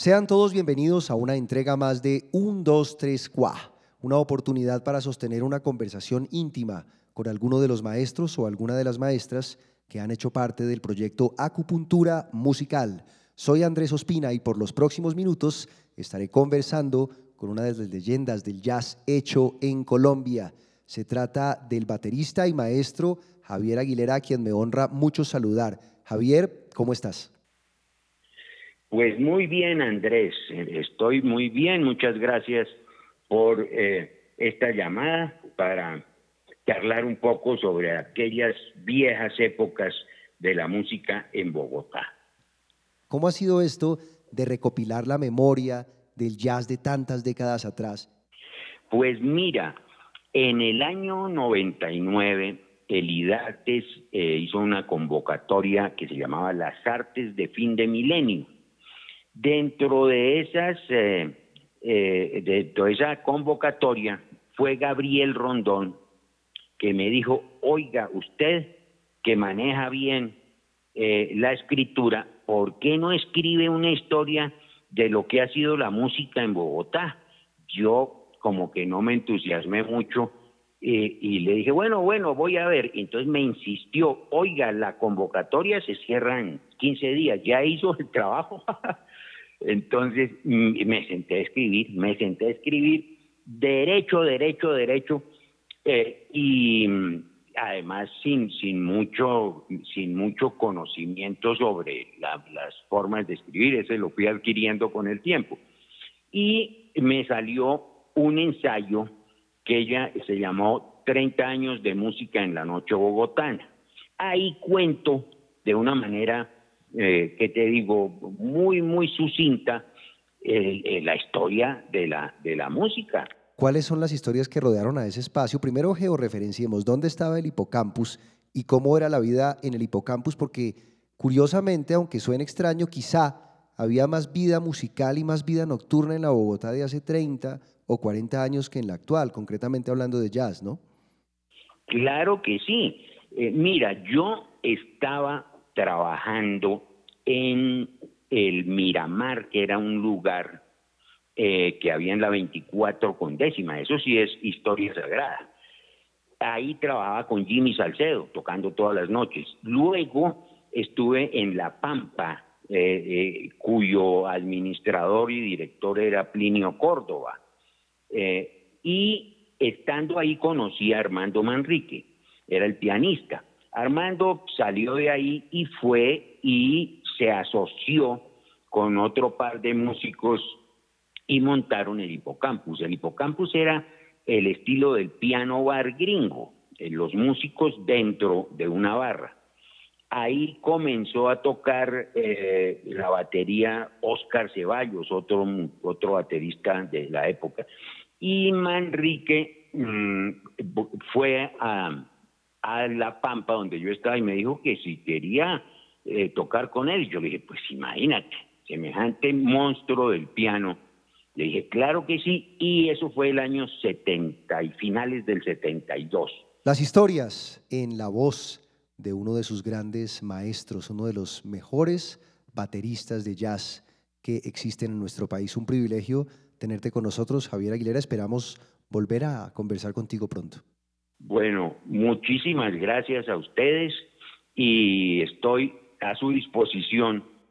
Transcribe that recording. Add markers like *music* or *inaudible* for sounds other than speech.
Sean todos bienvenidos a una entrega más de 1, 2, 3, Qua, una oportunidad para sostener una conversación íntima con alguno de los maestros o alguna de las maestras que han hecho parte del proyecto Acupuntura Musical. Soy Andrés Ospina y por los próximos minutos estaré conversando con una de las leyendas del jazz hecho en Colombia. Se trata del baterista y maestro Javier Aguilera, quien me honra mucho saludar. Javier, ¿cómo estás? Pues muy bien, Andrés. Estoy muy bien. Muchas gracias por eh, esta llamada para charlar un poco sobre aquellas viejas épocas de la música en Bogotá. ¿Cómo ha sido esto de recopilar la memoria del jazz de tantas décadas atrás? Pues mira, en el año 99 el IDATES eh, hizo una convocatoria que se llamaba Las Artes de Fin de Milenio. Dentro de esas, eh, eh, de esa convocatoria fue Gabriel Rondón que me dijo, oiga, usted que maneja bien la escritura, ¿por qué no escribe una historia de lo que ha sido la música en Bogotá? Yo como que no me entusiasmé mucho y le dije, bueno, bueno, voy a ver. Entonces me insistió, oiga, la convocatoria se cierra 15 días, ya hizo el trabajo. *laughs* Entonces mm, me senté a escribir, me senté a escribir derecho, derecho, derecho, eh, y mm, además sin, sin, mucho, sin mucho conocimiento sobre las formas de escribir, ese lo fui adquiriendo con el tiempo. Y me salió un ensayo que ella se llamó 30 años de música en la noche bogotana. Ahí cuento de una manera, eh, que te digo, muy, muy sucinta, la historia de la, de la música. ¿Cuáles son las historias que rodearon a ese espacio? Primero georreferenciemos dónde estaba el hipocampus y cómo era la vida en el hipocampus, porque curiosamente, aunque suene extraño, quizá había más vida musical y más vida nocturna en la Bogotá de hace 30 o 40 años que en la actual, concretamente hablando de jazz, ¿no? Claro que sí. Eh, mira, yo estaba trabajando en el Miramar, que era un lugar eh, que había en la 24 con décima, eso sí es historia sagrada. Ahí trabajaba con Jimmy Salcedo, tocando todas las noches. Luego estuve en La Pampa, eh, eh, cuyo administrador y director era Plinio Córdoba. Y estando ahí conocí a Armando Manrique, era el pianista. Armando salió de ahí y fue y se asoció con otro par de músicos y montaron el hipocampus. El hipocampus era el estilo del piano bar gringo, los músicos dentro de una barra. Ahí comenzó a tocar eh, la batería Oscar Ceballos, otro, otro baterista de la época. Y Manrique mm, fue a, La Pampa, donde yo estaba, y me dijo que si quería eh, tocar con él. Yo le dije, pues imagínate, semejante monstruo del piano. Le dije, claro que sí, y eso fue el año 70 y finales del 72. Las historias en la voz de uno de sus grandes maestros, uno de los mejores bateristas de jazz que existen en nuestro país. Un privilegio tenerte con nosotros, Javier Aguilera. Esperamos volver a conversar contigo pronto. Bueno, muchísimas gracias a ustedes y estoy a su disposición